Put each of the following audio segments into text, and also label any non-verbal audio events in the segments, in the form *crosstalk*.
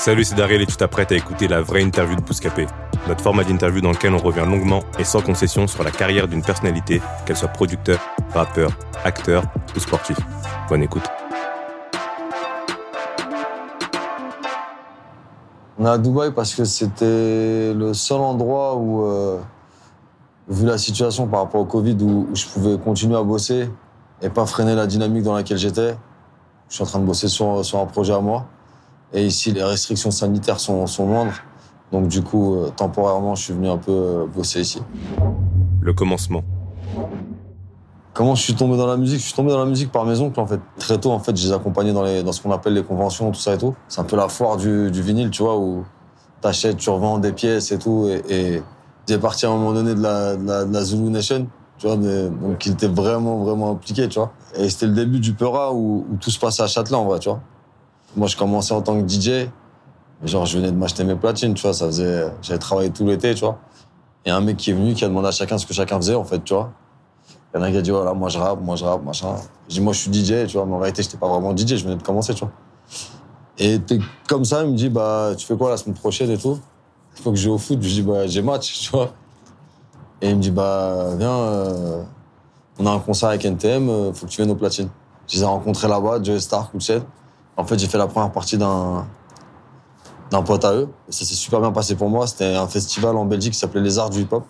Salut, c'est Daryl et tu t'apprêtes à écouter la vraie interview de Bouscapé. Notre format d'interview dans lequel on revient longuement et sans concession sur la carrière d'une personnalité, qu'elle soit producteur, rappeur, acteur ou sportif. Bonne écoute. On est à Dubaï parce que c'était le seul endroit où, euh, vu la situation par rapport au Covid, où, je pouvais continuer à bosser et pas freiner la dynamique dans laquelle j'étais. Je suis en train de bosser sur un projet à moi. Et ici, les restrictions sanitaires sont, sont moindres. Donc du coup, euh, temporairement, je suis venu un peu euh, bosser ici. Le commencement. Comment je suis tombé dans la musique? Je suis tombé dans la musique par mes oncles, en fait. Très tôt, en fait, je les accompagnais dans, les, dans ce qu'on appelle les conventions, tout ça et tout. C'est un peu la foire du, du vinyle, tu vois, où t'achètes, tu revends des pièces et tout. Et, et j'ai parti à un moment donné de la, de la, de la Zulu Nation, tu vois, donc il était vraiment, vraiment impliqué, tu vois. Et c'était le début du Peura où, où tout se passait à Châtelet, en vrai, tu vois. Moi, je commençais en tant que DJ. Genre, je venais de m'acheter mes platines, tu vois, ça faisait... J'avais travaillé tout l'été, tu vois. Et un mec qui est venu, qui a demandé à chacun ce que chacun faisait, en fait, tu vois. Il y en a qui a dit, voilà, moi je rappe, moi je rappe, machin. Je dis, moi je suis DJ, tu vois, mais en vérité, j'étais pas vraiment DJ, je venais de commencer, tu vois. Et comme ça, il me dit, bah, tu fais quoi la semaine prochaine et tout? Il faut que je joue au foot. Je dis, bah, j'ai match, *laughs* tu vois. Et il me dit, bah, viens, euh, on a un concert avec NTM, euh, faut que tu viennes aux platines. Je les ai rencontrés là-bas, Joe Star, Koulched. En fait, j'ai fait la première partie d'un d'un pote à eux. Ça s'est super bien passé pour moi. C'était un festival en Belgique qui s'appelait Les Arts du Hip-Hop.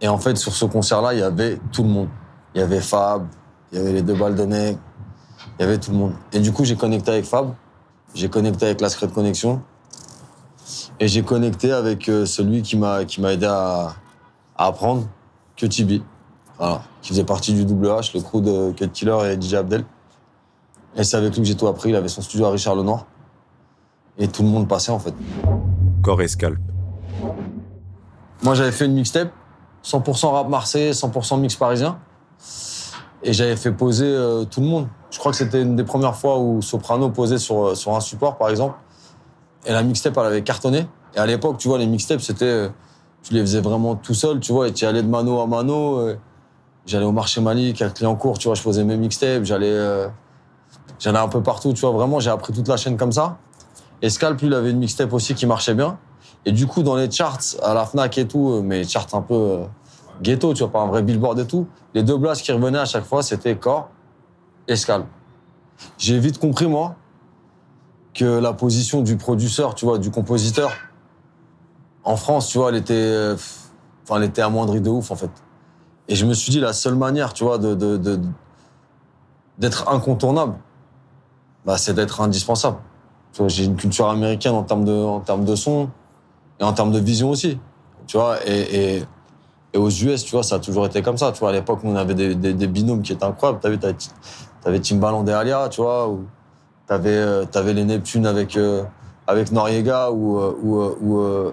Et en fait, sur ce concert-là, il y avait tout le monde. Il y avait Fab, il y avait les deux balles de nec, il y avait tout le monde. Et du coup, j'ai connecté avec Fab, j'ai connecté avec la Secret Connection, et j'ai connecté avec euh, celui qui m'a qui m'a aidé à, à apprendre, que Tibi, voilà, qui faisait partie du WH, le crew de Cut Killer et DJ Abdel. Et c'est avec lui que j'ai tout appris. Il avait son studio à Richard Lenoir. Et tout le monde passait, en fait. Corps et scalp. Moi, j'avais fait une mixtape, 100% rap marseillais, 100% mix parisien. Et j'avais fait poser euh, tout le monde. Je crois que c'était une des premières fois où Soprano posait sur, euh, sur un support, par exemple. Et la mixtape, elle avait cartonné. Et à l'époque, tu vois, les mixtapes, c'était. euh, tu les faisais vraiment tout seul, tu vois, et tu allais de mano à mano. euh, J'allais au marché Malik, à Clignancourt, tu vois, je posais mes mixtapes, j'allais. Euh, J'allais un peu partout, tu vois, vraiment, j'ai appris toute la chaîne comme ça. Et Scalp, lui, il avait une mixtape aussi qui marchait bien. Et du coup, dans les charts, à la Fnac et tout, euh, mais charts un peu euh, ghetto, tu vois, pas un vrai billboard et tout, les deux blasts qui revenaient à chaque fois, c'était Corps et Scalp. J'ai vite compris, moi, que la position du producteur, tu vois, du compositeur, en France, tu vois, elle était, euh, enfin, elle était amoindrie de ouf, en fait. Et je me suis dit, la seule manière, tu vois, de- d'être incontournable, bah, c'est d'être indispensable. J'ai une culture américaine en termes de, en termes de son et en termes de vision aussi. Tu vois, et, et, et aux US, tu vois, ça a toujours été comme ça. Tu vois, à l'époque, on avait des, des, binômes qui étaient incroyables. T'as vu, t'avais, t'avais Timbaland et Alia, tu vois, ou t'avais, euh, t'avais les Neptunes avec, euh, avec Noriega ou, euh, ou, euh, ou, euh,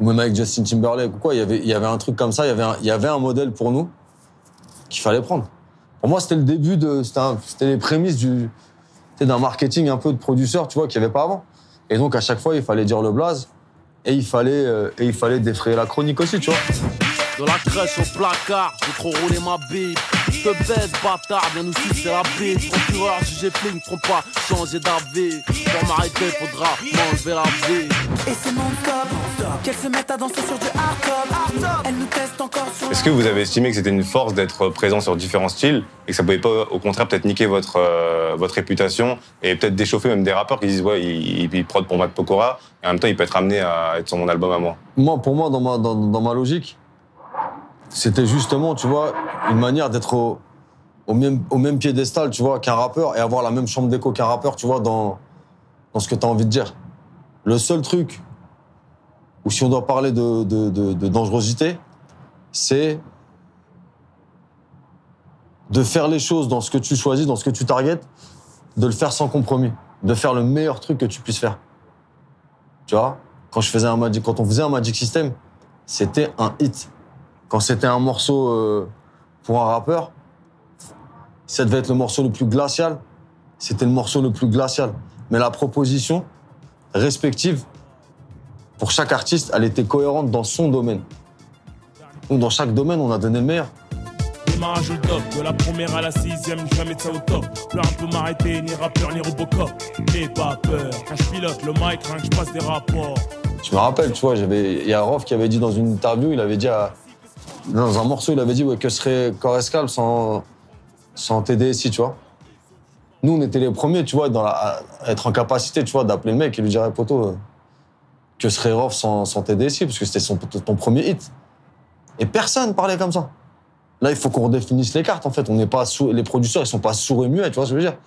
ou même avec Justin Timberlake ou quoi. Il y avait, il y avait un truc comme ça. Il y avait un, il y avait un modèle pour nous qu'il fallait prendre. Pour moi, c'était le début de, c'était, c'était les prémices du, d'un marketing un peu de producteur, tu vois, qu'il n'y avait pas avant. Et donc, à chaque fois, il fallait dire le blaze et il fallait, euh, et il fallait défrayer la chronique aussi, tu vois. De la crèche au placard, j'ai trop roulé ma bite. Je te baisse, bâtard, viens nous sucer la bite. Procureur, jugé flic, trompe pas, changer d'avis. Pour m'arrêter, faudra m'enlever la vie. Et c'est non-stop Qu'elle se mette à danser sur du hard-top Elle nous teste encore sur Est-ce que vous avez estimé que c'était une force d'être présent sur différents styles et que ça pouvait pas, au contraire, peut-être niquer votre, euh, votre réputation et peut-être déchauffer même des rappeurs qui disent ouais, il, il prod pour Matt Pokora et en même temps il peut être amené à être sur mon album à moi? Moi, pour moi, dans ma, dans, dans ma logique, c'était justement, tu vois, une manière d'être au, même, au même piédestal, tu vois, qu'un rappeur et avoir la même chambre d'écho qu'un rappeur, tu vois, dans, dans ce que tu as envie de dire. Le seul truc où si on doit parler de dangerosité, c'est de faire les choses dans ce que tu choisis, dans ce que tu targetes, de le faire sans compromis, de faire le meilleur truc que tu puisses faire. Tu vois, quand je faisais un Magic, quand on faisait un Magic System, c'était un hit. Quand c'était un morceau euh, pour un rappeur, ça devait être le morceau le plus glacial. C'était le morceau le plus glacial. Mais la proposition respective pour chaque artiste, elle était cohérente dans son domaine. Donc dans chaque domaine, on a donné le meilleur. Démarrage au top, de la première à la sixième, jamais de ça au top. Plus un peu m'arrêter, ni rappeur, ni Robocop. N'aie pas peur, quand je pilote le mic, rien que je passe des rapports. Je me rappelle, tu vois, il y a Rof qui avait dit dans une interview, il avait dit à- dans un morceau, il avait dit que serait Corescal sans, sans TDSI, tu vois. Nous, on était les premiers, tu vois, dans à être en capacité, tu vois, d'appeler le mec et lui dire, poto, euh, que serait Rof sans, sans TDSI, parce que c'était son, ton premier hit. Et personne parlait comme ça. Là, il faut qu'on redéfinisse les cartes, en fait. On n'est pas les producteurs, ils sont pas sourds et muets, tu vois ce que je veux dire.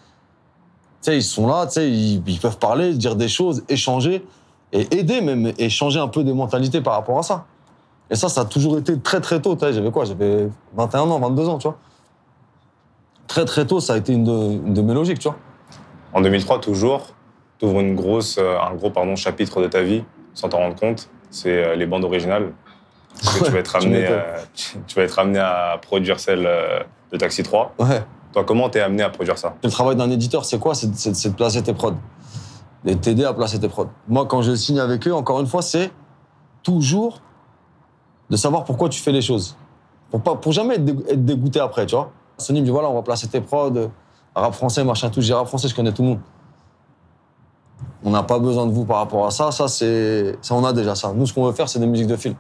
Tu sais, ils sont là, tu sais, ils, ils peuvent parler, dire des choses, échanger et aider même, et changer un peu des mentalités par rapport à ça. Et ça, ça a toujours été très très tôt. tu J'avais quoi? J'avais 21 ans, 22 ans, tu vois. Très très tôt, ça a été une de, une de mes logiques, tu vois. En 2003, toujours, tu ouvres une grosse, euh, un gros pardon, chapitre de ta vie, sans t'en rendre compte. C'est euh, les bandes originales. Que tu, vas être *laughs* tu amené, m'étonnes. euh, tu, tu vas être amené à produire celle euh, de Taxi 3. Ouais. Toi, comment t'es amené à produire ça? Le travail d'un éditeur, c'est quoi? C'est de placer tes prods. Et t'aider à placer tes prods. Moi, quand je signe avec eux, encore une fois, c'est toujours de savoir pourquoi tu fais les choses. Pour, pas, pour jamais être, dé- être dégoûté après, tu vois. Sony me dit voilà, on va placer tes prods, euh, rap français, machin, tout. J'ai rap français, je connais tout le monde. On n'a pas besoin de vous par rapport à ça. Ça, c'est. Ça, on a déjà ça. Nous, ce qu'on veut faire, c'est des musiques de film.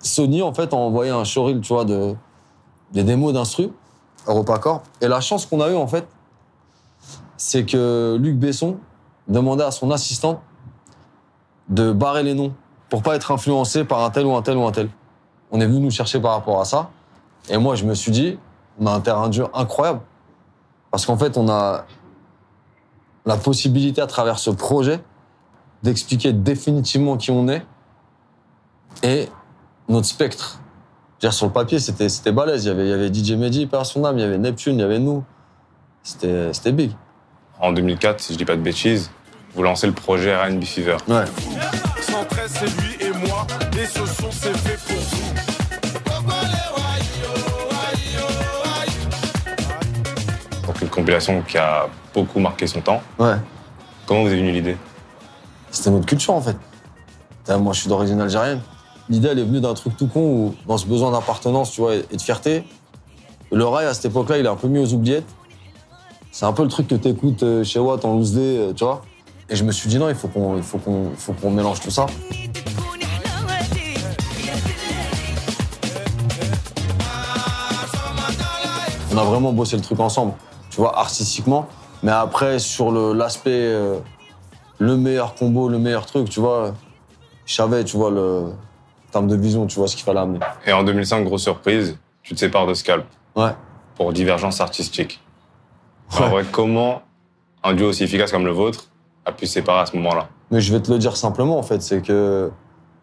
Sony, en fait, a envoyé un showreel, tu vois, de, des démos d'instru, EuropaCorp. Et la chance qu'on a eue, en fait, c'est que Luc Besson demandait à son assistante de barrer les noms pour pas être influencé par un tel ou un tel ou un tel. On est venu nous chercher par rapport à ça. Et moi, je me suis dit, on a un terrain de jeu incroyable. Parce qu'en fait, on a la possibilité à travers ce projet d'expliquer définitivement qui on est et notre spectre. Dire, sur le papier, c'était, c'était balèze. Il y, avait, il y avait DJ Mehdi, par son âme, il y avait Neptune, il y avait nous. C'était, c'était big. En 2004, si je dis pas de bêtises, vous lancez le projet R&B Fever. Ouais. 113, c'est lui et moi, et ce son c'est Donc une compilation qui a beaucoup marqué son temps. Ouais. Comment vous est venue l'idée? C'était notre culture, en fait. Moi, je suis d'origine algérienne. L'idée, elle est venue d'un truc tout con où, dans ce besoin d'appartenance, tu vois, et de fierté, le rail, à cette époque-là, il est un peu mis aux oubliettes. C'est un peu le truc que t'écoutes euh, chez Watt en loose day, euh, tu vois. Et je me suis dit, non, il faut qu'on faut qu'on mélange tout ça. On a vraiment bossé le truc ensemble, tu vois, artistiquement. Mais après, sur le- l'aspect, euh, le meilleur combo, le meilleur truc, tu vois, je savais, tu vois, le en termes de vision, tu vois ce qu'il fallait amener. Et en 2005, grosse surprise, tu te sépares de Scalp Ouais. pour divergence artistique. En vrai, comment un duo aussi efficace comme le vôtre a pu se séparer à ce moment-là? Mais je vais te le dire simplement, en fait, c'est que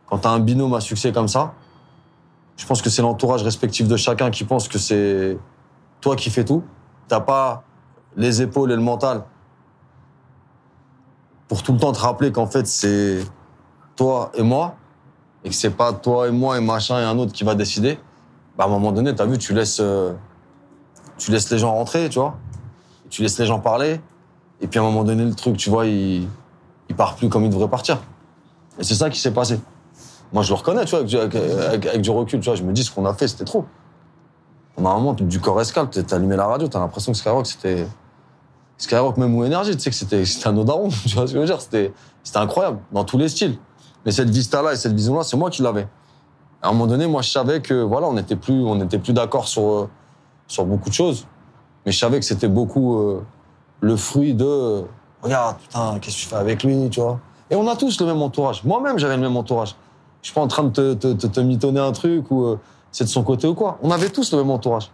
quand t'as un binôme à succès comme ça, je pense que c'est l'entourage respectif de chacun qui pense que c'est toi qui fais tout. T'as pas les épaules et le mental pour tout le temps te rappeler qu'en fait c'est toi et moi et que c'est pas toi et moi et machin et un autre qui va décider. Bah à un moment donné, t'as vu, tu laisses, euh, tu laisses les gens rentrer, tu vois. Tu laisses les gens parler. Et puis à un moment donné, le truc, tu vois, il, il part plus comme il devrait partir. Et c'est ça qui s'est passé. Moi, je le reconnais, tu vois, avec, avec- avec- avec du recul, tu vois. Je me dis, ce qu'on a fait, c'était trop. On du corps t'as allumé la radio, t'as l'impression que Skyrock, c'était. Skyrock, même ou énergie, tu sais que c'était *laughs* c'était un odaron, *laughs* tu vois ce que je veux dire C'était c'était incroyable, dans tous les styles. Mais cette vista-là et cette vision-là, c'est moi qui l'avais. À un moment donné, moi, je savais que, voilà, on n'était plus, on n'était plus d'accord sur, euh, sur beaucoup de choses. Mais je savais que c'était beaucoup euh, le fruit de. euh, regarde, putain, qu'est-ce que tu fais avec lui, tu vois Et on a tous le même entourage. Moi-même, j'avais le même entourage. Je suis pas en train de te, te, te, te mitonner un truc ou euh, c'est de son côté ou quoi? On avait tous le même entourage.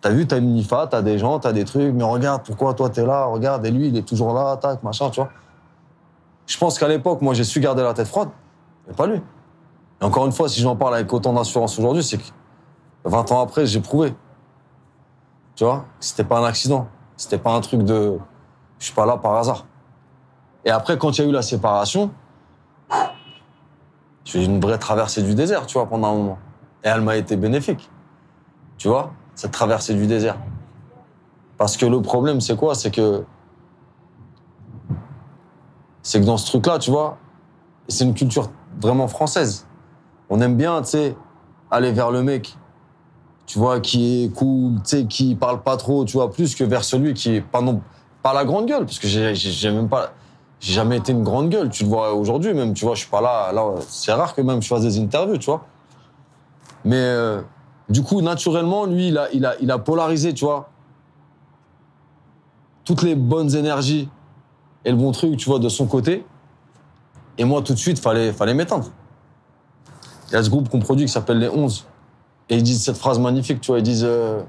T'as vu, t'as une IFA, t'as des gens, t'as des trucs, mais regarde, pourquoi toi t'es là, regarde, et lui, il est toujours là, tac, machin, tu vois. Je pense qu'à l'époque, moi, j'ai su garder la tête froide, mais pas lui. Et encore une fois, si j'en parle avec autant d'assurance aujourd'hui, c'est que 20 ans après, j'ai prouvé. Tu vois C'était pas un accident. C'était pas un truc de. Je suis pas là par hasard. Et après, quand il y a eu la séparation, j'ai eu une vraie traversée du désert, tu vois, pendant un moment. Et elle m'a été bénéfique. Tu vois Cette traversée du désert. Parce que le problème, c'est quoi? C'est que. C'est que dans ce truc-là, tu vois, c'est une culture vraiment française. On aime bien, tu sais, aller vers le mec, tu vois, qui est cool, tu sais, qui parle pas trop, tu vois, plus que vers celui qui est pas non, pas la grande gueule, parce que j'ai même pas, j'ai jamais été une grande gueule, tu le vois aujourd'hui même, tu vois, je suis pas là, là, c'est rare que même je fasse des interviews, tu vois. Mais euh, du coup, naturellement, lui, il a, il a, il a polarisé, tu vois, toutes les bonnes énergies et le bon truc, tu vois, de son côté. Et moi, tout de suite, fallait, fallait m'éteindre. Il y a ce groupe qu'on produit qui s'appelle Les 11. Et ils disent cette phrase magnifique, tu vois, ils disent euh,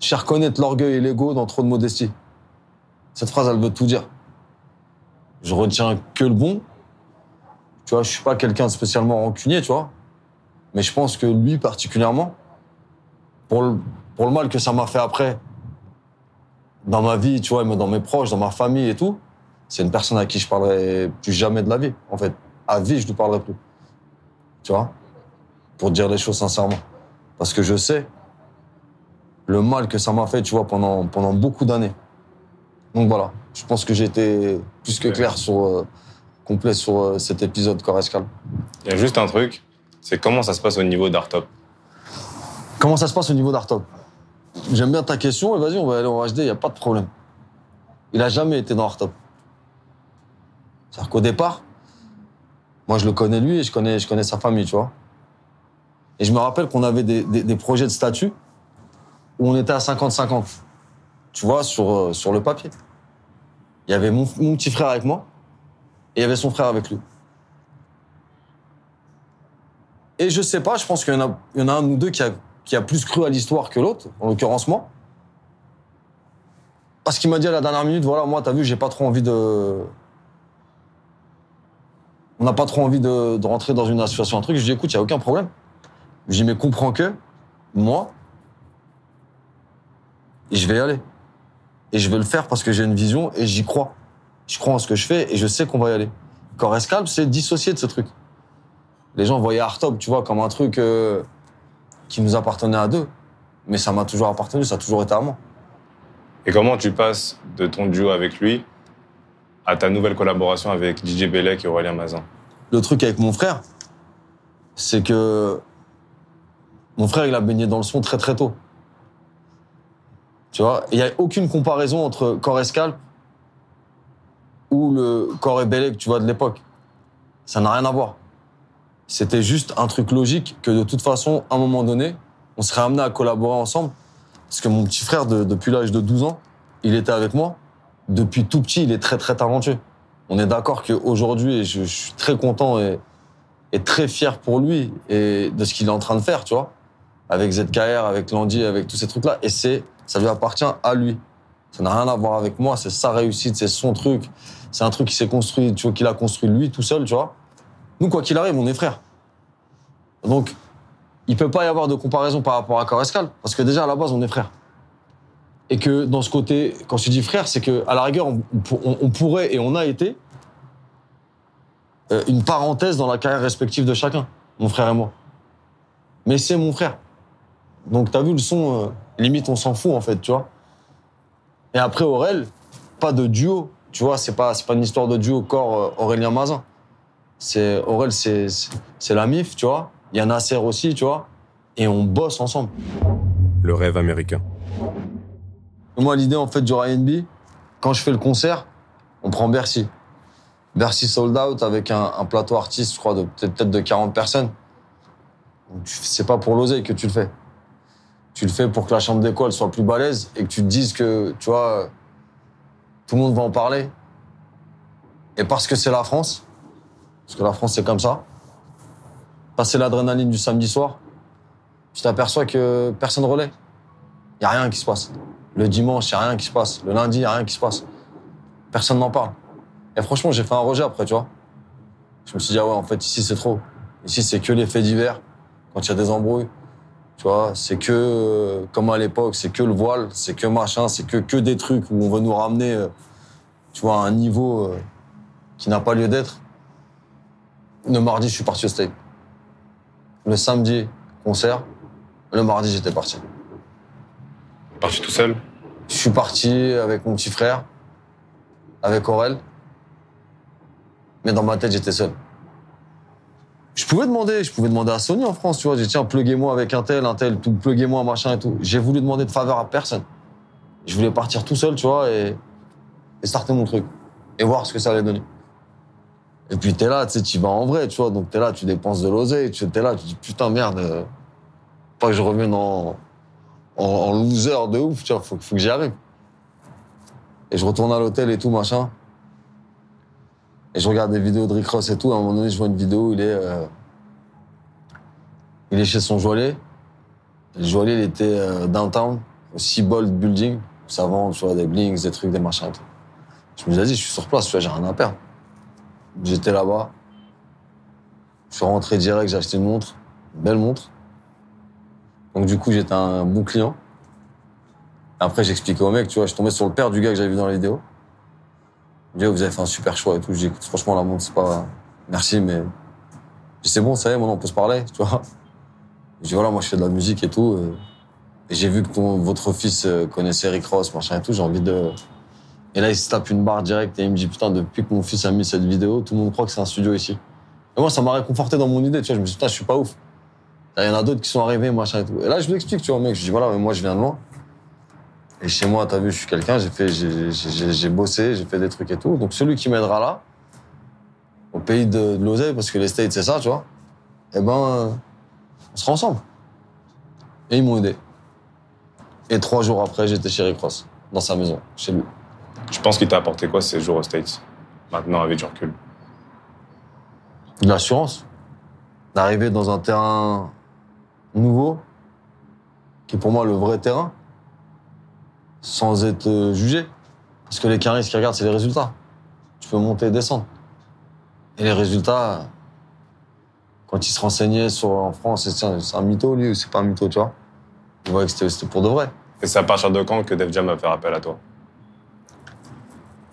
Cher connaître l'orgueil et l'ego dans trop de modestie. Cette phrase, elle veut tout dire. Je retiens que le bon. Tu vois, je suis pas quelqu'un de spécialement rancunier, tu vois. Mais je pense que lui, particulièrement, pour le, pour le mal que ça m'a fait après, dans ma vie, tu vois, mais dans mes proches, dans ma famille et tout, c'est une personne à qui je parlerai plus jamais de la vie, en fait. À vie, je ne lui parlerai plus. Tu vois? Pour dire les choses sincèrement. Parce que je sais le mal que ça m'a fait, tu vois, pendant, pendant beaucoup d'années. Donc voilà, je pense que j'ai été plus que clair sur, euh, complet sur euh, cet épisode Correscal. Il y a juste un truc, c'est comment ça se passe au niveau d'Artop. Comment ça se passe au niveau d'Artop J'aime bien ta question et vas-y, on va aller en HD, il n'y a pas de problème. Il a jamais été dans Artop. C'est-à-dire qu'au départ, moi je le connais lui et je connais, je connais sa famille, tu vois. Et je me rappelle qu'on avait des, des- des projets de statut où on était à 50-50, tu vois, sur, euh, sur le papier. Il y avait mon, mon petit frère avec moi et il y avait son frère avec lui. Et je sais pas, je pense qu'il y en a, un ou deux qui a, plus cru à l'histoire que l'autre, en l'occurrence moi. Parce qu'il m'a dit à la dernière minute, voilà, moi, t'as vu, j'ai pas trop envie de. On n'a pas trop envie de, rentrer dans une association, un truc. Je dis, écoute, il n'y a aucun problème. Je dis, mais comprends que, moi, je vais y aller. Et je vais le faire parce que j'ai une vision et j'y crois. Je crois en ce que je fais et je sais qu'on va y aller. Correscalp, c'est dissocié de ce truc. Les gens voyaient Artop, tu vois, comme un truc euh, qui nous appartenait à deux. Mais ça m'a toujours appartenu, ça a toujours été à moi. Et comment tu passes de ton duo avec lui à ta nouvelle collaboration avec DJ Bellec et Aurélien Mazin? Le truc avec mon frère, c'est que mon frère, il a baigné dans le son très très tôt. Tu vois, il n'y a aucune comparaison entre Correscalp ou le Corps et Bellec, tu vois, de l'époque. Ça n'a rien à voir. C'était juste un truc logique que de toute façon, à un moment donné, on serait amené à collaborer ensemble. Parce que mon petit frère, de- depuis l'âge de 12 ans, il était avec moi. Depuis tout petit, il est très très talentueux. On est d'accord qu'aujourd'hui, je, je suis très content et, et très fier pour lui et de ce qu'il est en train de faire, tu vois, avec ZKR, avec Landy, avec tous ces trucs-là. Et c'est, ça lui appartient à lui. Ça n'a rien à voir avec moi. C'est sa réussite, c'est son truc. C'est un truc qui s'est construit, tu vois, qu'il a construit lui tout seul, tu vois. Nous, quoi qu'il arrive, on est frères. Donc, il peut pas y avoir de comparaison par rapport à Correscal, parce que déjà à la base, on est frères. Et que dans ce côté, quand je dis frère, c'est que à la rigueur, on, pourrait et on a été euh, une parenthèse dans la carrière respective de chacun, mon frère et moi. Mais c'est mon frère. Donc t'as vu le son, euh, limite on s'en fout en fait, tu vois. Et après Aurel, pas de duo, tu vois, c'est pas pas une histoire de duo corps euh, Aurélien Mazin. C'est Aurel, c'est la mif, tu vois. Il y a Nasser aussi, tu vois. Et on bosse ensemble. Le rêve américain. Moi, l'idée, en fait, du R&B, quand je fais le concert, on prend Bercy. Bercy sold out avec un, un plateau artiste, je crois, de peut-être de 40 personnes. C'est pas pour l'oseille que tu le fais. Tu le fais pour que la chambre d'école soit plus balèze et que tu te dises que, tu vois, tout le monde va en parler. Et parce que c'est la France, parce que la France, c'est comme ça, passer l'adrénaline du samedi soir, tu t'aperçois que personne relaie. Il n'y a rien qui se passe. Le dimanche, il n'y a rien qui se passe. Le lundi, il n'y a rien qui se passe. Personne n'en parle. Et franchement, j'ai fait un rejet après, tu vois. Je me suis dit, ah ouais, en fait, ici, c'est trop. Ici, c'est que les faits divers. Quand il y a des embrouilles, Tu vois, c'est que, euh, comme à l'époque, c'est que le voile, c'est que machin, c'est que, que des trucs où on veut nous ramener, euh, tu vois, à un niveau euh, qui n'a pas lieu d'être. Le mardi, je suis parti au steak. Le samedi, concert. Le mardi, j'étais parti. Parti tout seul? Je suis parti avec mon petit frère, avec Aurel. Mais dans ma tête, j'étais seul. Je pouvais demander, je pouvais demander à Sony en France, tu vois. J'ai dit, tiens, pluguez-moi avec un tel, un tel, tout, pluguez-moi, machin et tout. J'ai voulu demander de faveur à personne. Je voulais partir tout seul, tu vois, et, et starter mon truc. Et voir ce que ça allait donner. Et puis t'es là, tu sais, tu vas en vrai, tu vois. Donc t'es là, tu dépenses de l'oseille, tu es là, tu dis, putain, merde, euh, pas que je revienne en, en, loser de ouf, tu vois, faut, faut que j'y arrive. Et je retourne à l'hôtel et tout, machin. Et je regarde des vidéos de Rick Ross et tout. À un moment donné, je vois une vidéo, il est, euh, il est chez son joaillier. Le joaillier, il était euh, downtown, au Seabold Building. Ça vend, tu vois, des blings, des trucs, des machins et tout. Je me suis dit, je suis sur place, tu vois, j'ai rien à perdre. J'étais là-bas. Je suis rentré direct, j'ai acheté une montre, une belle montre. Donc du coup, j'étais un bon client. Après, j'expliquais au mec, tu vois, je tombais sur le père du gars que j'avais vu dans la vidéo. Il dit, oh, vous avez fait un super choix et tout. Dis, écoute, franchement, la montre, c'est pas. Merci, mais. C'est bon, ça y est, maintenant on peut se parler, tu vois. Je dis, voilà, moi, je fais de la musique et tout. euh, Et j'ai vu que votre fils euh, connaissait Rick Ross, machin et tout. J'ai envie de. Et là, il se tape une barre directe et il me dit, putain, depuis que mon fils a mis cette vidéo, tout le monde croit que c'est un studio ici. Et moi, ça m'a réconforté dans mon idée, tu vois. Je me suis dit, putain, je suis pas ouf. Il y en a d'autres qui sont arrivés, machin et tout. Et là, je lui explique, tu vois, mec. Je dis, voilà, mais moi, je viens de loin. Et chez moi, t'as vu, je suis quelqu'un, j'ai fait, j'ai- bossé, j'ai fait des trucs et tout. Donc celui qui m'aidera là, au pays de, de l'oseille, parce que les c'est ça, tu vois, eh ben, on sera ensemble. Et ils m'ont aidé. Et trois jours après, j'étais chez Rick Ross, dans sa maison, chez lui. Tu penses qu'il t'a apporté quoi ces jours aux States? Maintenant, avec du recul. De l'assurance. D'arriver dans un terrain nouveau, qui est pour moi le vrai terrain, sans être jugé. Parce que les caristes qui regardent, c'est les résultats. Tu peux monter et descendre. Et les résultats, quand ils se renseignaient sur, en France, c'est un, mytho, lui, ou c'est pas un mytho, tu vois. Ils voyaient que c'était- pour de vrai. Et c'est à partir de quand que Def Jam a fait appel à toi?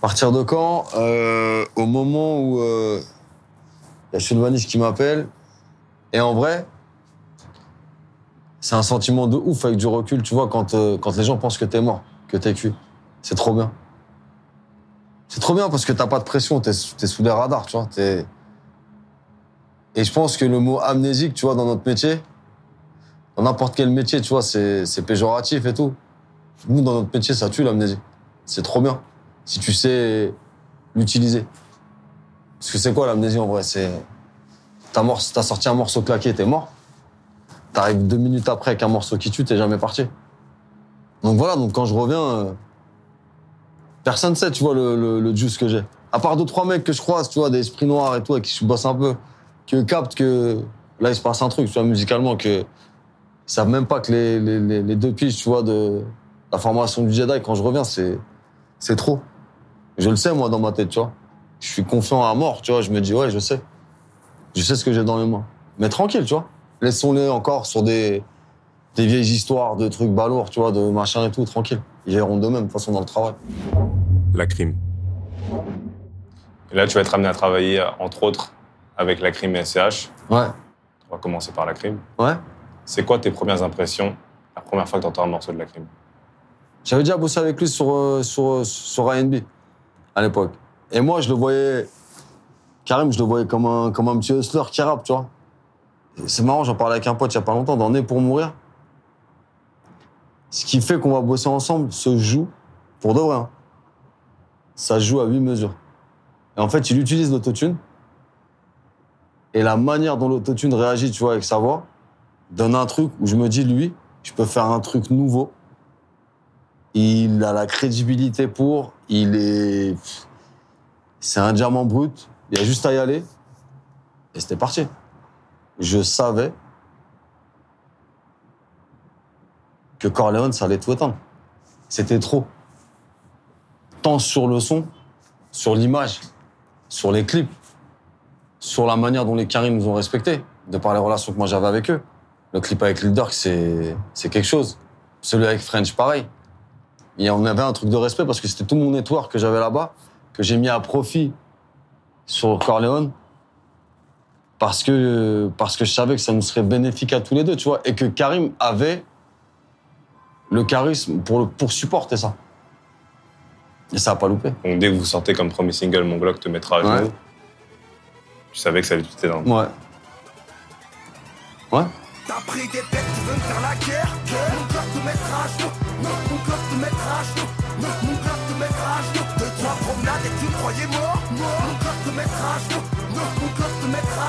Partir de quand Euh, Au moment où euh, il y a Sylvanis qui m'appelle. Et en vrai, c'est un sentiment de ouf avec du recul, tu vois, quand, euh, quand les gens pensent que t'es mort, que t'es cuit. C'est trop bien. C'est trop bien parce que t'as pas de pression, t'es es sous des radars, tu vois. Et je pense que le mot amnésique, tu vois, dans notre métier, dans n'importe quel métier, tu vois, c'est c'est péjoratif et tout. Nous, dans notre métier, ça tue l'amnésie. C'est trop bien si tu sais l'utiliser. Parce que c'est quoi l'amnésie en vrai C'est t'as sorti un morceau claqué, t'es mort. T'arrives deux minutes après avec un morceau qui tue, t'es jamais parti. Donc voilà, donc quand je reviens, euh, personne sait, tu vois, le, le, juice que j'ai. À part deux trois mecs que je croise, tu vois, des esprits noirs et tout, avec qui je bosse un peu, qui captent que là il se passe un truc, tu vois, musicalement, que ils savent même pas que les, les, deux piges, tu vois, de la formation du Jedi, quand je reviens, c'est trop. Je le sais, moi, dans ma tête, tu vois. Je suis confiant à mort, tu vois. Je me dis, ouais, je sais. Je sais ce que j'ai dans les mains. Mais tranquille, tu vois. Laissons-les encore sur des, des vieilles histoires de trucs balourds, tu vois, de machin et tout, tranquille. Ils verront d'eux-mêmes, de toute façon, dans le travail. La crime. Et là, tu vas être amené à travailler, entre autres, avec la crime et SCH. Ouais. On va commencer par la crime. Ouais. C'est quoi tes premières impressions la première fois que tu entends un morceau de la crime? J'avais déjà bossé avec lui sur, euh, sur, euh, sur à l'époque. Et moi, je le voyais. Karim, je le voyais comme un, comme un petit hustler qui rappe, tu vois. C'est marrant, j'en parlais avec un pote il y a pas longtemps, dans Né pour mourir. Ce qui fait qu'on va bosser ensemble se joue, pour de vrai, hein. ça joue à huit mesures. Et en fait, il utilise l'autotune. Et la manière dont l'autotune réagit, tu vois, avec sa voix, donne un truc où je me dis, lui, je peux faire un truc nouveau. Il a la crédibilité pour. Il est. C'est un diamant brut. Il y a juste à y aller. Et c'était parti. Je savais que Corleone, ça allait tout éteindre. C'était trop. Tant sur le son, sur l'image, sur les clips, sur la manière dont les Karim nous ont respectés, de par les relations que moi j'avais avec eux. Le clip avec Lil Durk, c'est quelque chose. Celui avec French, pareil. Et on avait un truc de respect parce que c'était tout mon network que j'avais là-bas, que j'ai mis à profit sur Corleone. Parce que, parce que je savais que ça nous serait bénéfique à tous les deux, tu vois. Et que Karim avait le charisme pour, le- pour supporter ça. Et ça a pas loupé. Donc dès que vous sortez comme premier single, Mon Glock te mettra à Ouais. genoux, tu savais que ça allait tout éteindre. Ouais. Ouais. T'as pris des bêtes, tu veux me faire la guerre guerre. Mon cœur te mettra à genoux Mon te mettra et tu croyais mort Mon te mettra Mon te mettra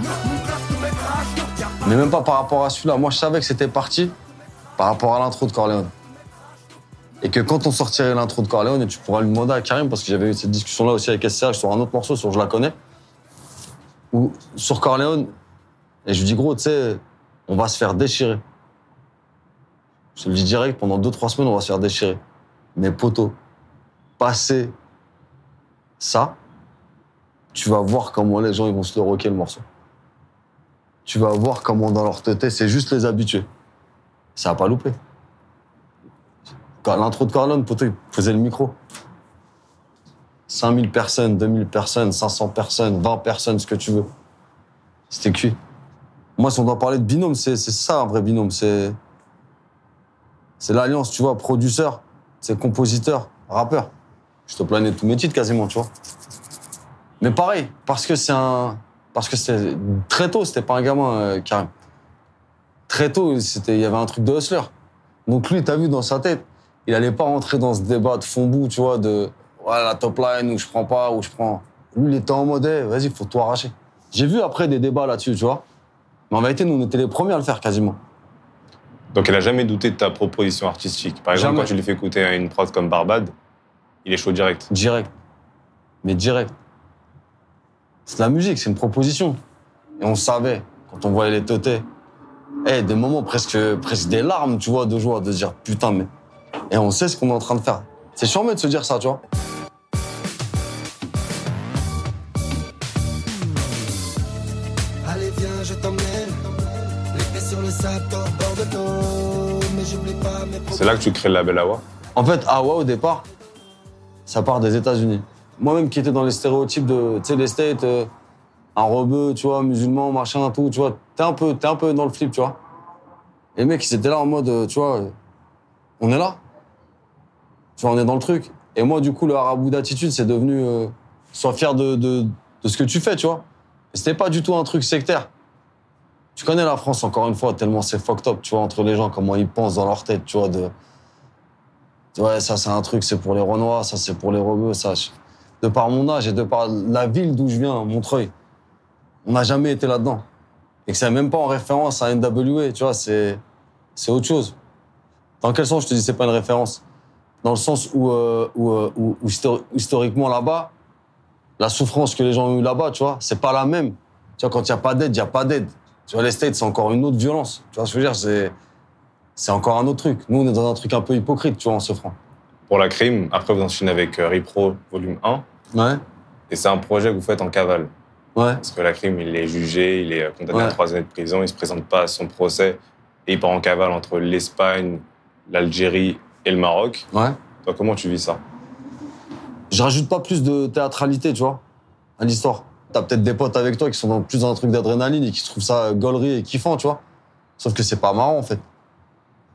Mon te mettra Mais même pas par rapport à celui-là. Moi, je savais que c'était parti par rapport à l'intro de Corleone. Et que quand on sortirait l'intro de Corleone, et tu pourras lui demander à Karim, parce que j'avais eu cette discussion-là aussi avec SCH sur un autre morceau, sur Je la connais, où sur Corleone, et je lui dis, gros, tu sais, on va se faire déchirer. Je te le dis direct, pendant 2-3 semaines, on va se faire déchirer. Mais poteau, passer ça, tu vas voir comment les gens ils vont se le rocker le morceau tu vas voir comment dans leur tête, c'est juste les habitués. Ça a pas loupé. L'intro de Corleone, poteau, il faisait le micro. 5000 personnes, 2000 personnes, 500 personnes, 20 personnes, ce que tu veux. C'était cuit. Moi, si on doit parler de binôme, c'est c'est ça un vrai binôme. C'est c'est l'alliance, tu vois, producteur, c'est compositeur, rappeur. Je te planais tous mes titres quasiment, tu vois. Mais pareil, parce que c'est un. Parce que c'était très tôt, c'était pas un gamin, euh, Karim. Très tôt, il y avait un truc de hustler. Donc lui, t'as vu dans sa tête, il allait pas rentrer dans ce débat de fond bout, tu vois, de ouais, la top line ou je prends pas ou je prends. Lui, il était en mode, eh, vas-y, faut tout arracher. J'ai vu après des débats là-dessus, tu vois. Mais en vérité, nous, on était les premiers à le faire quasiment. Donc elle a jamais douté de ta proposition artistique. Par exemple, Jamais. quand tu lui fais écouter une prod comme Barbade, il est chaud direct. Direct. Mais direct. C'est de la musique, c'est une proposition. Et on savait, quand on voyait les teutés, eh, des moments presque, presque des larmes, tu vois, de joie, de se dire putain, mais. Et on sait ce qu'on est en train de faire. C'est charmé de se dire ça, tu vois. C'est là que tu crées le label Awa. En fait, Awa, au départ, ça part des États-Unis. Moi-même qui étais dans les stéréotypes de, tu sais, les States, euh, un rebeu, tu vois, musulman, machin, tout, tu vois, t'es un peu, t'es un peu dans le flip, tu vois. Et les mecs, ils étaient là en mode, euh, tu vois, on est là. Tu vois, on est dans le truc. Et moi, du coup, le harabout d'attitude, c'est devenu, euh, sois fier de, de, de ce que tu fais, tu vois. C'était pas du tout un truc sectaire. Tu connais la France, encore une fois, tellement c'est fucked up, tu vois, entre les gens, comment ils pensent dans leur tête, tu vois, de... Ouais, ça c'est un truc, c'est pour les Renois, ça c'est pour les Rebeux, ça. De par mon âge et de par la ville d'où je viens, Montreuil, on n'a jamais été là-dedans. Et que c'est même pas en référence à NWA, tu vois, c'est c'est autre chose. Dans quel sens je te dis c'est pas une référence? Dans le sens où, euh, euh, où- où histori- historiquement là-bas, la souffrance que les gens ont eue là-bas, tu vois, c'est pas la même. Tu vois, quand il n'y a pas d'aide, il n'y a pas d'aide. Tu vois, les States, c'est encore une autre violence. Tu vois ce que je veux dire C'est c'est encore un autre truc. Nous, on est dans un truc un peu hypocrite, tu vois, en se franc. Pour la crime, après vous enchaînez avec euh, Repro volume 1. Ouais, Et c'est un projet que vous faites en cavale. ouais. Parce que la crime, il est jugé, il est euh, condamné à trois années de prison, il se présente pas à son procès. Et il part en cavale entre l'Espagne, l'Algérie et le Maroc. Ouais. Toi, comment tu vis ça? Je rajoute pas plus de théâtralité, tu vois, à l'histoire. T'as peut-être des potes avec toi qui sont dans, plus dans un truc d'adrénaline et qui trouvent ça gaulerie et kiffant, tu vois. Sauf que c'est pas marrant, en fait.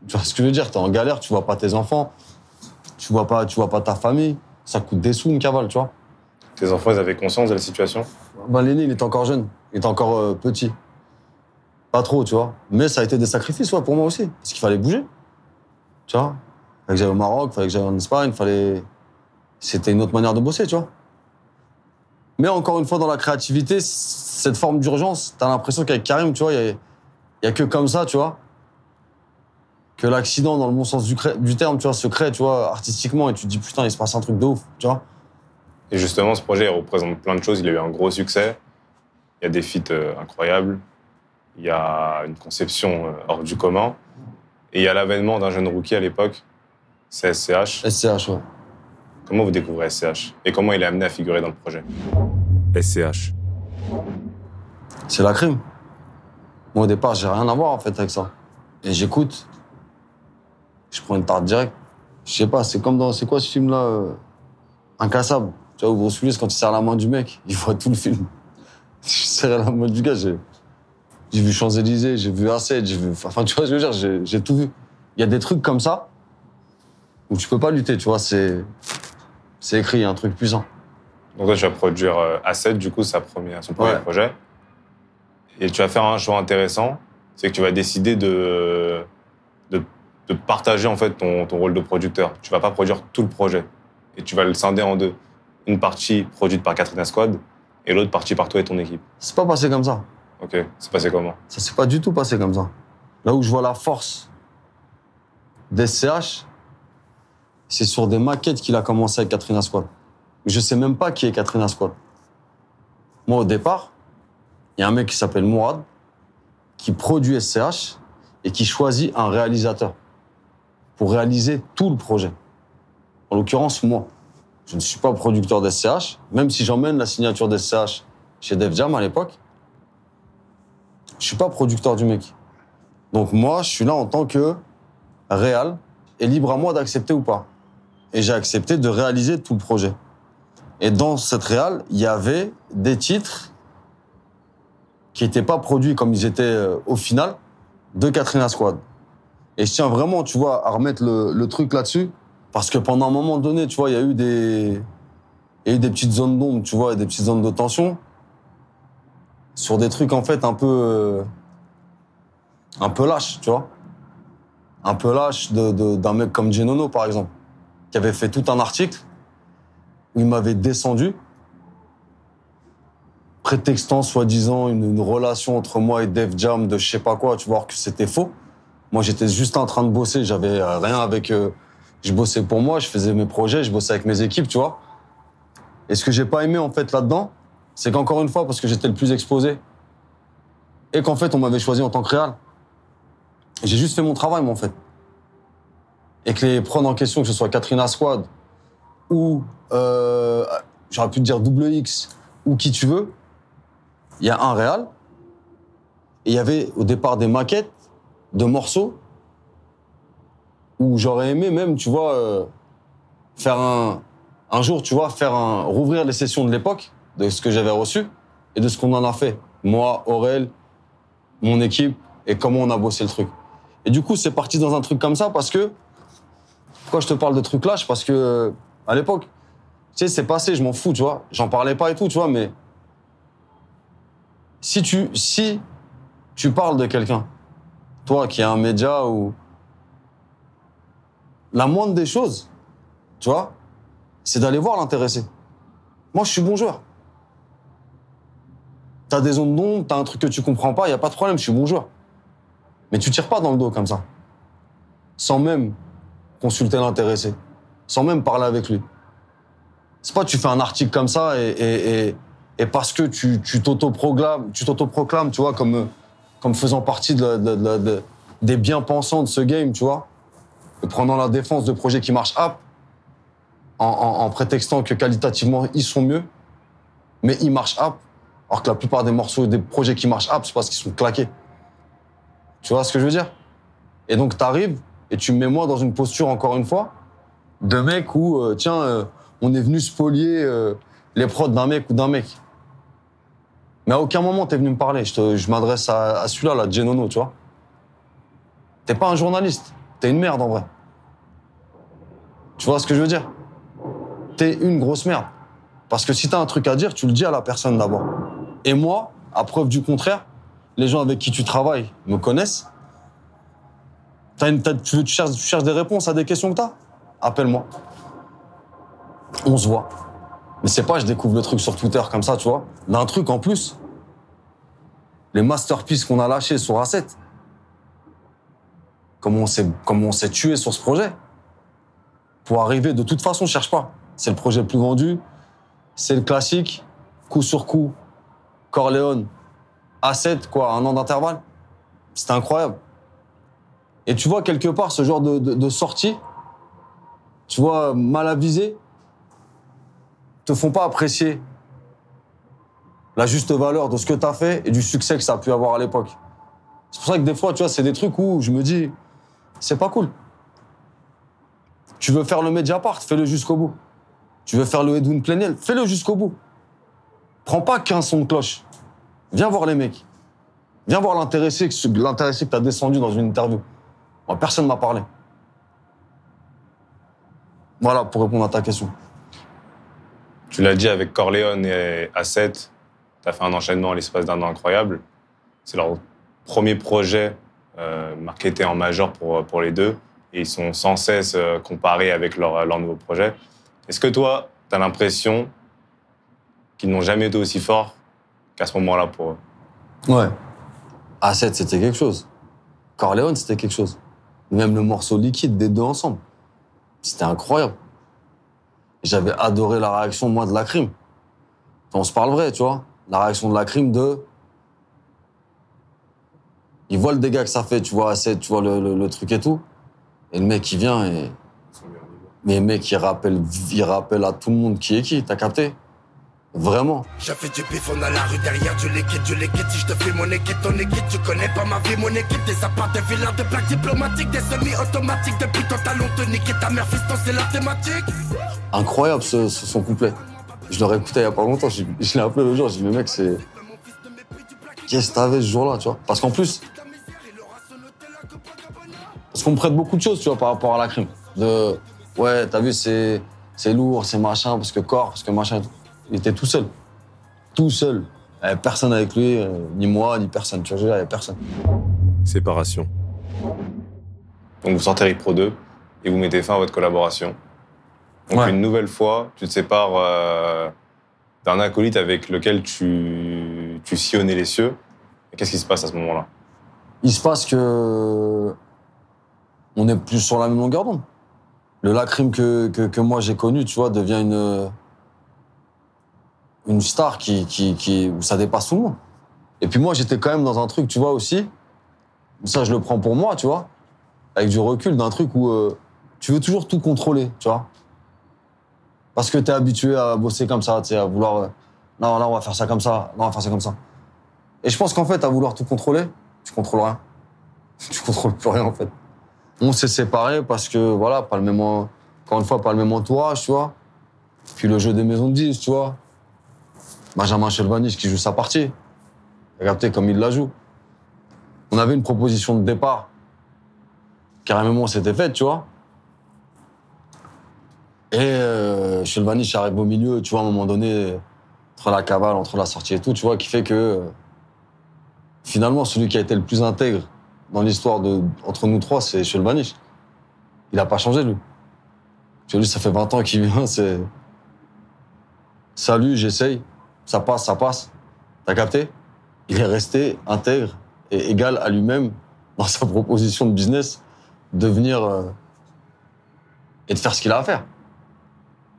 Tu vois ce que je veux dire T'es en galère, tu vois pas tes enfants, tu vois pas, tu vois pas ta famille. Ça coûte des sous, une cavale, tu vois. Tes enfants, ils avaient conscience de la situation? Ben, l'aîné, il était encore jeune. Il était encore euh, petit. Pas trop, tu vois. Mais ça a été des sacrifices, ouais, pour moi aussi. Parce qu'il fallait bouger. Tu vois? Fallait que j'aille au Maroc, fallait que j'aille en Espagne, fallait. C'était une autre manière de bosser, tu vois. Mais encore une fois, dans la créativité, cette forme d'urgence, t'as l'impression qu'avec Karim, tu vois, il y y a que comme ça, tu vois. Que l'accident, dans le bon sens du, du terme, tu vois, se crée, tu vois, artistiquement, et tu te dis, putain, il se passe un truc de ouf, tu vois. Et justement, ce projet, il représente plein de choses. Il a eu un gros succès. Il y a des feats euh, incroyables. Il y a une conception euh, hors du commun. Et il y a l'avènement d'un jeune rookie à l'époque, c'est SCH. SCH, ouais. Comment vous découvrez SCH Et comment il est amené à figurer dans le projet SCH. C'est la crime. Moi, au départ, j'ai rien à voir en fait avec ça. Et j'écoute. Je prends une tarte direct. Je sais pas, c'est comme dans. C'est quoi ce film-là euh, Incassable? Tu vois, où Bruce Willis, quand il serre la main du mec, il voit tout le film. *laughs* Je serrais la main du gars, j'ai. J'ai vu Champs-Élysées, j'ai vu A7, j'ai vu. Enfin, tu vois ce que je veux dire, j'ai- j'ai tout vu. Il y a des trucs comme ça où tu peux pas lutter, tu vois, c'est. C'est écrit, il y a un truc puissant. Donc toi, tu vas produire euh, A7, du coup, sa première, son premier Ouais. projet. Et tu vas faire un choix intéressant, c'est que tu vas décider de, de, de partager en fait ton, ton rôle de producteur. Tu vas pas produire tout le projet. Et tu vas le scinder en deux. Une partie produite par Katrina Squad et l'autre partie par toi et ton équipe. C'est pas passé comme ça. Ok, c'est passé comment? Ça s'est pas du tout passé comme ça. Là où je vois la force d'SCH, c'est sur des maquettes qu'il a commencé avec Squad. Mais je sais même pas qui est Katrina Squad. Moi, au départ, il y a un mec qui s'appelle Mourad, qui produit SCH et qui choisit un réalisateur pour réaliser tout le projet. En l'occurrence, moi. Je ne suis pas producteur d'SCH, même si j'emmène la signature d'SCH chez Def Jam à l'époque. Je suis pas producteur du mec. Donc moi, je suis là en tant que réal et libre à moi d'accepter ou pas. Et j'ai accepté de réaliser tout le projet. Et dans cette réal, il y avait des titres qui n'étaient pas produits comme ils étaient euh, au final de Katrina Squad. Et je tiens vraiment, tu vois, à remettre le, truc là-dessus. Parce que pendant un moment donné, tu vois, il y a eu des, y a eu des petites zones d'ombre, tu vois, et des petites zones de tension sur des trucs en fait un peu euh, un peu lâches, tu vois. Un peu lâche d'un mec comme Genono par exemple, qui avait fait tout un article où il m'avait descendu prétextant soi-disant une, relation entre moi et Def Jam de je sais pas quoi, tu vois, que c'était faux. Moi, j'étais juste en train de bosser, j'avais euh, rien avec eux. Je bossais pour moi, je faisais mes projets, je bossais avec mes équipes, tu vois. Et ce que j'ai pas aimé en fait là-dedans, c'est qu'encore une fois, parce que j'étais le plus exposé, et qu'en fait, on m'avait choisi en tant que réal, j'ai juste fait mon travail, moi, en fait. Et que les prods en question, que ce soit Katrina Squad, ou, euh, j'aurais pu te dire Double X, ou qui tu veux, il y a un réal, et il y avait au départ des maquettes de morceaux où j'aurais aimé même, tu vois, euh, faire un, un jour, tu vois, faire un, rouvrir les sessions de l'époque, de ce que j'avais reçu et de ce qu'on en a fait. Moi, Aurel, mon équipe et comment on a bossé le truc. Et du coup, c'est parti dans un truc comme ça parce que, pourquoi je te parle de trucs lâches Parce que, à l'époque, tu sais, c'est passé, je m'en fous, tu vois. J'en parlais pas et tout, tu vois, mais si tu, si tu parles de quelqu'un, toi qui as un média ou la moindre des choses, tu vois, c'est d'aller voir l'intéressé. Moi, je suis bon joueur. T'as des zones d'ombre, t'as un truc que tu comprends pas, y a pas de problème, je suis bon joueur. Mais tu tires pas dans le dos comme ça. Sans même consulter l'intéressé. Sans même parler avec lui. C'est pas tu fais un article comme ça et, et, et, parce que tu tu t'autoproclames, tu tu vois, comme, comme faisant partie de, de- des bien-pensants de ce game, tu vois, et prenant la défense de projets qui marchent up, en, en- prétextant que qualitativement, ils sont mieux, mais ils marchent up, alors que la plupart des morceaux des projets qui marchent up, c'est parce qu'ils sont claqués. Tu vois ce que je veux dire? Et donc, t'arrives et tu me mets moi dans une posture, encore une fois, de mec où, euh, tiens, euh, on est venu spolier euh, les prods d'un mec ou d'un mec. Mais à aucun moment, t'es venu me parler. Je, m'adresse à, à celui-là, là, Genono, tu vois. T'es pas un journaliste. T'es une merde, en vrai. Tu vois ce que je veux dire? T'es une grosse merde. Parce que si t'as un truc à dire, tu le dis à la personne d'abord. Et moi, à preuve du contraire, les gens avec qui tu travailles me connaissent. T'as tu cherches des réponses à des questions que t'as? Appelle-moi. On se voit. Mais c'est pas, je découvre le truc sur Twitter comme ça, tu vois. D'un truc en plus. Les masterpieces qu'on a lâchés sur A7. Comment on s'est, comment on s'est tué sur ce projet? Pour arriver, de toute façon, cherche pas. C'est le projet le plus vendu. C'est le classique. Coup sur coup. Corleone. A7, quoi, un an d'intervalle. C'était incroyable. Et tu vois, quelque part, ce genre de, sortie, tu vois, mal avisé, te font pas apprécier la juste valeur de ce que tu as fait et du succès que ça a pu avoir à l'époque. C'est pour ça que des fois, tu vois, c'est des trucs où je me dis, c'est pas cool. Tu veux faire le Mediapart, fais-le jusqu'au bout. Tu veux faire le Edwin Plenel, fais-le jusqu'au bout. Prends pas qu'un son de cloche. Viens voir les mecs. Viens voir l'intéressé, que- que t'as descendu dans une interview. Moi, personne m'a parlé. Voilà, pour répondre à ta question. Tu l'as dit avec Corleone et Asset, tu as fait un enchaînement à l'espace d'un an incroyable. C'est leur premier projet euh, marketé en major pour, pour les deux. Et ils sont sans cesse euh, comparés avec leur, leur nouveau projet. Est-ce que toi, tu as l'impression qu'ils n'ont jamais été aussi forts qu'à ce moment-là pour eux? Ouais. A7, c'était quelque chose. Corleone, c'était quelque chose. Même le morceau liquide des deux ensemble. C'était incroyable. J'avais adoré la réaction, moi, de la crime. On se parle vrai, tu vois. La réaction de la crime de. Il voit le dégât que ça fait, tu vois, A7, tu vois le, le- le truc et tout. Et le mec, il vient et. Mais le mec, il rappelle, il rappelle à tout le monde qui est qui, t'as capté? Vraiment. J'avais du bif, on a la rue derrière du liquide, du liquide. Si je te file mon équipe, ton équipe, tu connais pas ma vie, mon équipe. Des apparts, des villas, de plaques diplomatiques, des semi-automatiques. Depuis ton talon, te niquer ta mère, fiston, c'est la thématique. incroyable ce, ce- son couplet. Je l'aurais écouté il y a pas longtemps. Je, je l'ai appelé le jour. Je dis mais mec c'est qu'est-ce que t'avais ce jour-là, tu vois? Parce qu'en plus, parce qu'on me prête beaucoup de choses, tu vois, par rapport à la crime. De ouais, t'as vu c'est c'est lourd, c'est machin, parce que corps, parce que machin. et tout. Il était tout seul, tout seul. Il y avait personne avec lui, euh, ni moi, ni personne. Tu vois, il y avait personne. Séparation. Donc vous sortez Rick Pro 2 et vous mettez fin à votre collaboration. Donc Ouais. une nouvelle fois, tu te sépares euh, d'un acolyte avec lequel tu, tu sillonnais les cieux. Qu'est-ce qui se passe à ce moment-là? Il se passe que on est plus sur la même longueur d'onde. Le lacrim que, que, que moi j'ai connu, tu vois, devient une une star qui, qui, qui ça dépasse tout le monde. Et puis moi j'étais quand même dans un truc, tu vois aussi. Ça je le prends pour moi, tu vois, avec du recul d'un truc où euh, tu veux toujours tout contrôler, tu vois. Parce que t'es habitué à bosser comme ça, tu sais, à vouloir euh, non là on va faire ça comme ça, non on va faire ça comme ça. Et je pense qu'en fait à vouloir tout contrôler, tu contrôles rien. *laughs* Tu contrôles plus rien en fait. On s'est séparés parce que voilà, pas le même en- encore une fois pas le même entourage, tu vois. Puis le jeu des maisons de 10, tu vois. Benjamin Chelvanich qui joue sa partie. Capté comme il la joue. On avait une proposition de départ. Carrément, c'était faite, tu vois. Et euh, arrive au milieu, tu vois, à un moment donné, entre la cavale, entre la sortie et tout, tu vois, qui fait que euh, finalement, celui qui a été le plus intègre dans l'histoire de entre nous trois, c'est Chelvanich. Il a pas changé, lui. Tu vois, lui, ça fait 20 ans qu'il vient, c'est. Salut, j'essaye. Ça passe, ça passe. T'as capté? Il est resté intègre et égal à lui-même dans sa proposition de business de venir euh, et de faire ce qu'il a à faire.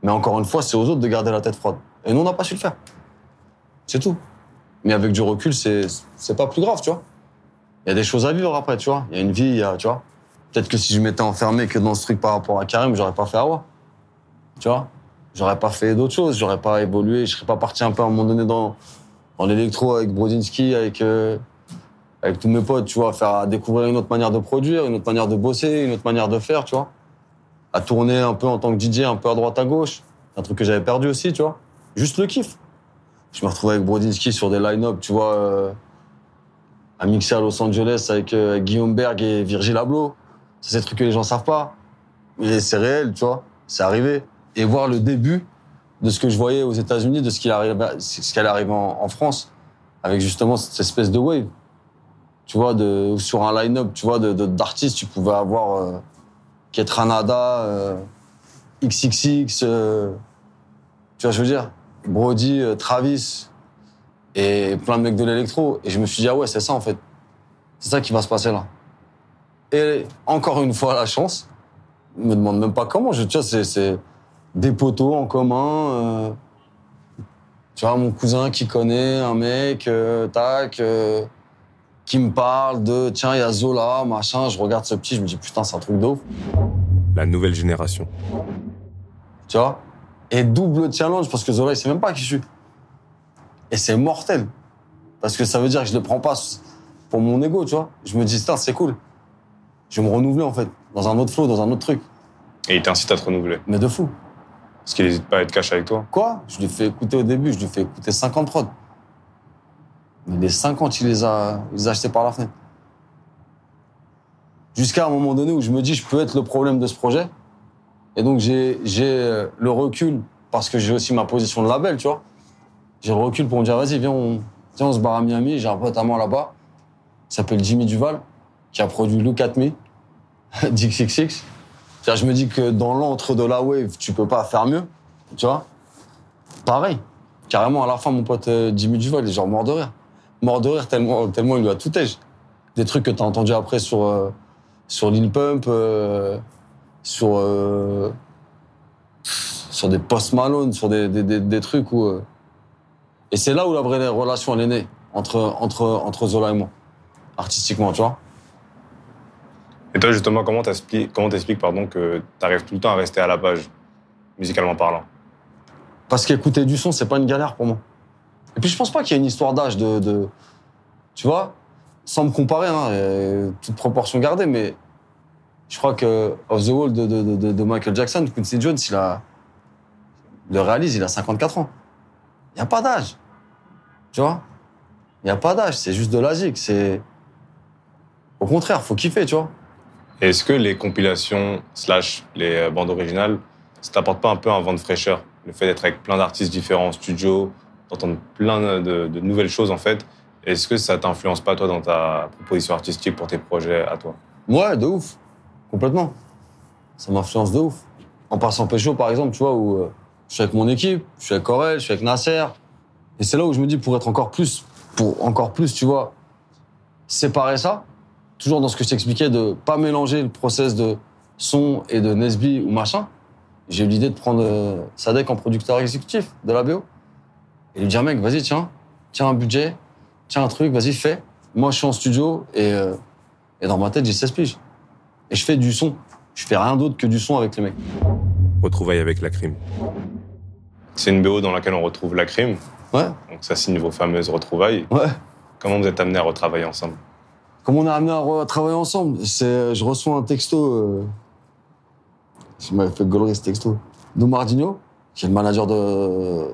Mais encore une fois, c'est aux autres de garder la tête froide. Et nous, on n'a pas su le faire. C'est tout. Mais avec du recul, c'est c'est pas plus grave, tu vois. Il y a des choses à vivre après, tu vois. Il y a une vie, tu vois. Peut-être que si je m'étais enfermé que dans ce truc par rapport à Karim, j'aurais pas fait Awa. Tu vois? J'aurais pas fait d'autres choses, j'aurais pas évolué, je serais pas parti un peu à un moment donné dans, dans l'électro avec Brodinski, avec, euh, avec tous mes potes, tu vois, faire découvrir une autre manière de produire, une autre manière de bosser, une autre manière de faire, tu vois. À tourner un peu en tant que DJ, un peu à droite à gauche. Un truc que j'avais perdu aussi, tu vois. Juste le kiff. Je me retrouvais avec Brodinski sur des line-up, tu vois, euh, à mixer à Los Angeles avec, euh, avec Guillaume Berg et Virgil Abloh. C'est des trucs que les gens savent pas. Mais c'est réel, tu vois. C'est arrivé. Et voir le début de ce que je voyais aux États-Unis, de ce qui qui allait arriver en, France, avec justement cette espèce de wave. Tu vois, de, sur un line-up, tu vois, de- de- d'artistes, tu pouvais avoir euh, Ketranada, euh, XXX, euh, tu vois, je veux dire, Brody, euh, Travis, et plein de mecs de l'électro. Et je me suis dit, ah ouais, c'est ça en fait. C'est ça qui va se passer là. Et encore une fois, la chance. Je me demande même pas comment. Tu vois, c'est des poteaux en commun. euh, tu vois, mon cousin qui connaît un mec, euh, tac, euh, qui me parle de tiens, il y a Zola, machin. Je regarde ce petit, je me dis putain, c'est un truc de ouf. La nouvelle génération. Tu vois? Et double challenge parce que Zola, il sait même pas qui je suis. Et c'est mortel. Parce que ça veut dire que je le prends pas pour mon ego, tu vois. Je me dis, putain, c'est cool. Je vais me renouveler, en fait, dans un autre flow, dans un autre truc. Et il t'incite à te renouveler. Mais de fou. Parce qu'il n'hésite pas à être cash avec toi. Quoi? Je lui fais écouter au début, je lui fais écouter 50 prods. Mais les 50, il les a, les achetés par la fenêtre. Jusqu'à un moment donné où je me dis, je peux être le problème de ce projet. Et donc, j'ai j'ai, euh, le recul, parce que j'ai aussi ma position de label, tu vois. J'ai le recul pour me dire, vas-y, viens, on, viens, on se barre à Miami. J'ai un pote à moi là-bas, qui s'appelle Jimmy Duval, qui a produit Look At Me, *laughs* DXXX. Je me dis que dans l'antre de la wave, tu peux pas faire mieux, tu vois. Pareil. Carrément, à la fin, mon pote euh, Jimmy Duval, il est genre mort de rire. Mort de rire tellement, tellement il lui a tout âge. Des trucs que t'as entendu après sur, euh, sur Lil Pump, euh, sur, des Post Malone, sur des, trucs où. Et c'est là où la vraie relation, est née, entre, entre, entre Zola et moi, artistiquement, tu vois. Et toi, justement, comment t'expliques, que t'arrives tout le temps à rester à la page, musicalement parlant? Parce qu'écouter du son, c'est pas une galère pour moi. Et puis je pense pas qu'il y ait une histoire d'âge de, Tu vois Sans me comparer, hein, toute proportion gardée, mais je crois que Off the Wall de, de- de- Michael Jackson, Quincy Jones, il a. le réalise, il a 54 ans. Il n'y a pas d'âge. Tu vois? Il n'y a pas d'âge, c'est juste de la zik, c'est. Au contraire, faut kiffer, tu vois. Est-ce que les compilations, slash les euh, bandes originales, ça t'apporte pas un peu un vent de fraîcheur? Le fait d'être avec plein d'artistes différents en studio, d'entendre plein de, de nouvelles choses, en fait. Est-ce que ça t'influence pas, toi, dans ta proposition artistique pour tes projets à toi? Ouais, de ouf. Complètement. Ça m'influence de ouf. En passant pécho, par exemple, tu vois, où euh, je suis avec mon équipe, je suis avec Corel, je suis avec Nasser. Et c'est là où je me dis, pour être encore plus, pour encore plus, tu vois, séparer ça, toujours dans ce que je t'expliquais, de pas mélanger le process de son et de Nesby ou machin. J'ai eu l'idée de prendre euh, Sadek en producteur exécutif de la BO. Et lui dire, mec, vas-y, tiens, tiens un budget, tiens un truc, vas-y, fais. Moi, je suis en studio et, euh, et dans ma tête, j'ai 16 piges. Et je fais du son. Je fais rien d'autre que du son avec les mecs. Retrouvailles avec la crime. C'est une BO dans laquelle on retrouve la crime, Ouais, donc ça signe vos fameuses retrouvailles. ouais. Comment vous êtes amenés à retravailler ensemble? Comment on a amené à travailler ensemble je reçois un texto. Euh, il m'avait fait gaulerie ce texto. D'Omardinho, qui est le manager de,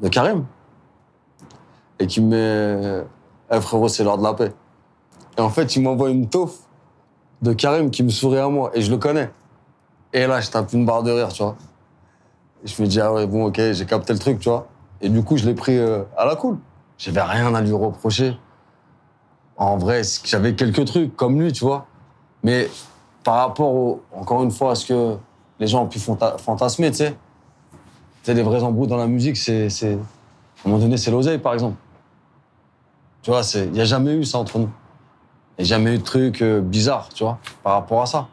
de Karim. Et qui me met. Eh frérot, c'est l'heure de la paix. Et en fait, il m'envoie une taufe de Karim qui me sourit à moi. Et je le connais. Et là, je tape une barre de rire, tu vois. Je me dis, ah ouais, bon, ok, j'ai capté le truc, tu vois. Et du coup, je l'ai pris euh, à la cool. J'avais rien à lui reprocher. En vrai, j'avais quelques trucs comme lui, tu vois. Mais par rapport, au, encore une fois, à ce que les gens ont pu fanta- fantasmer, tu sais. Tu sais, les vrais embrouilles dans la musique, c'est. À un moment donné, c'est l'oseille, par exemple. Tu vois, il n'y a jamais eu ça entre nous. Il n'y a jamais eu de trucs euh, bizarres, tu vois, par rapport à ça.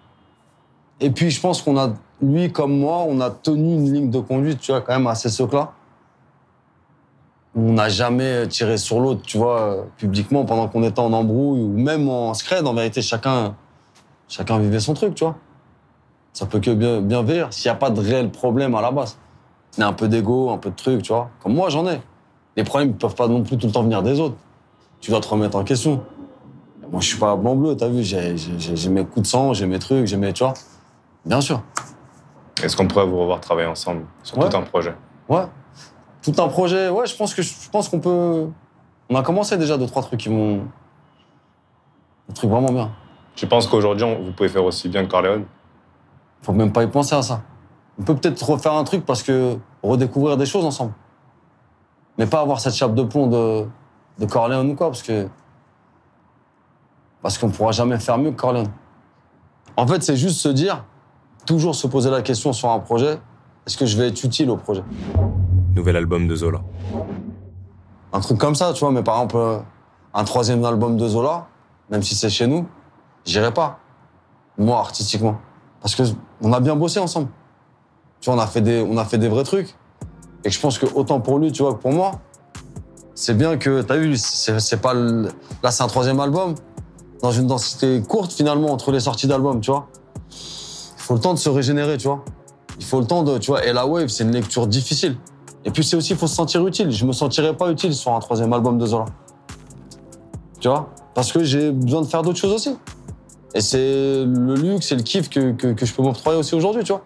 Et puis, je pense qu'on a, lui comme moi, on a tenu une ligne de conduite, tu vois, quand même assez socle-là. On n'a jamais tiré sur l'autre, tu vois, publiquement, pendant qu'on était en embrouille, ou même en scred, en vérité, chacun, chacun vivait son truc, tu vois. Ça peut que bien, bien vivre s'il n'y a pas de réel problème à la base. Il y a un peu d'ego, un peu de trucs, tu vois. Comme moi, j'en ai. Les problèmes ne peuvent pas non plus tout le temps venir des autres. Tu dois te remettre en question. Moi, je suis pas blanc-bleu, t'as vu, j'ai j'ai- j'ai mes coups de sang, j'ai mes trucs, j'ai mes, tu vois. Bien sûr. Est-ce qu'on pourrait vous revoir travailler ensemble sur Ouais. tout un projet? Ouais. Tout un projet, ouais, je pense que je pense qu'on peut. On a commencé déjà deux, trois trucs qui vont. Des trucs vraiment bien. Je pense qu'aujourd'hui, on- vous pouvez faire aussi bien que Corleone? Faut même pas y penser à ça. On peut peut-être refaire un truc parce que redécouvrir des choses ensemble. Mais pas avoir cette chape de plomb de, de Corleone ou quoi, parce que. Parce qu'on pourra jamais faire mieux que Corleone. En fait, c'est juste se dire, toujours se poser la question sur un projet, est-ce que je vais être utile au projet? Nouvel album de Zola. Un truc comme ça, tu vois, mais par exemple, un troisième album de Zola, même si c'est chez nous, j'irai pas. Moi, artistiquement. Parce que on a bien bossé ensemble. Tu vois, on a fait des, on a fait des vrais trucs. Et je pense que autant pour lui, tu vois, que pour moi, c'est bien que, t'as vu, c'est pas là, c'est un troisième album, dans une densité courte finalement entre les sorties d'albums, tu vois. Il faut le temps de se régénérer, tu vois. Il faut le temps de, tu vois, et la wave, c'est une lecture difficile. Et puis c'est aussi, il faut se sentir utile. Je me sentirais pas utile sur un troisième album de Zola. Tu vois? Parce que j'ai besoin de faire d'autres choses aussi. Et c'est le luxe et le kiff que, que, que je peux m'octroyer aussi aujourd'hui, tu vois.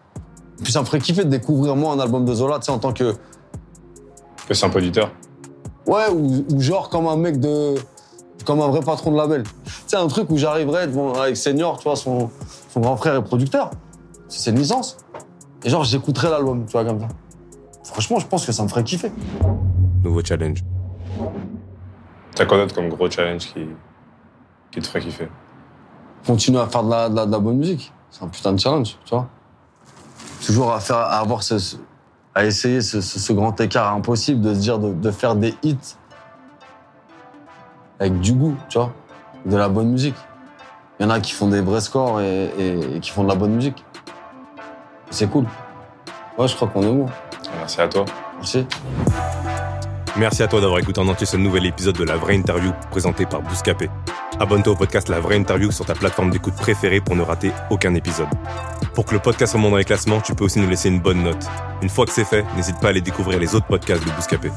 Et puis ça me ferait kiffer de découvrir moi un album de Zola, tu sais, en tant que. Que c'est un producteur. Ouais, ou, ou genre comme un mec de. Comme un vrai patron de label. Tu sais, un truc où j'arriverais avec Senior, tu vois, son, son grand frère est producteur. C'est une licence. Et genre, j'écouterais l'album, tu vois, comme ça. Franchement, je pense que ça me ferait kiffer. Nouveau challenge. T'as quoi d'autre comme gros challenge qui, qui te ferait kiffer? Continuer à faire de la, de la, de la bonne musique. C'est un putain de challenge, tu vois. Toujours à, faire, à avoir ce, ce- à essayer ce, ce- ce grand écart impossible de se dire de, de faire des hits avec du goût, tu vois, de la bonne musique. Il y en a qui font des vrais scores et, et- et qui font de la bonne musique. C'est cool. Ouais, je crois qu'on est bon. Merci à toi. Merci. Merci à toi d'avoir écouté en entier ce nouvel épisode de La Vraie Interview présenté par Bouscapé. Abonne-toi au podcast La Vraie Interview sur ta plateforme d'écoute préférée pour ne rater aucun épisode. Pour que le podcast remonte dans les classements, tu peux aussi nous laisser une bonne note. Une fois que c'est fait, n'hésite pas à aller découvrir les autres podcasts de Bouscapé.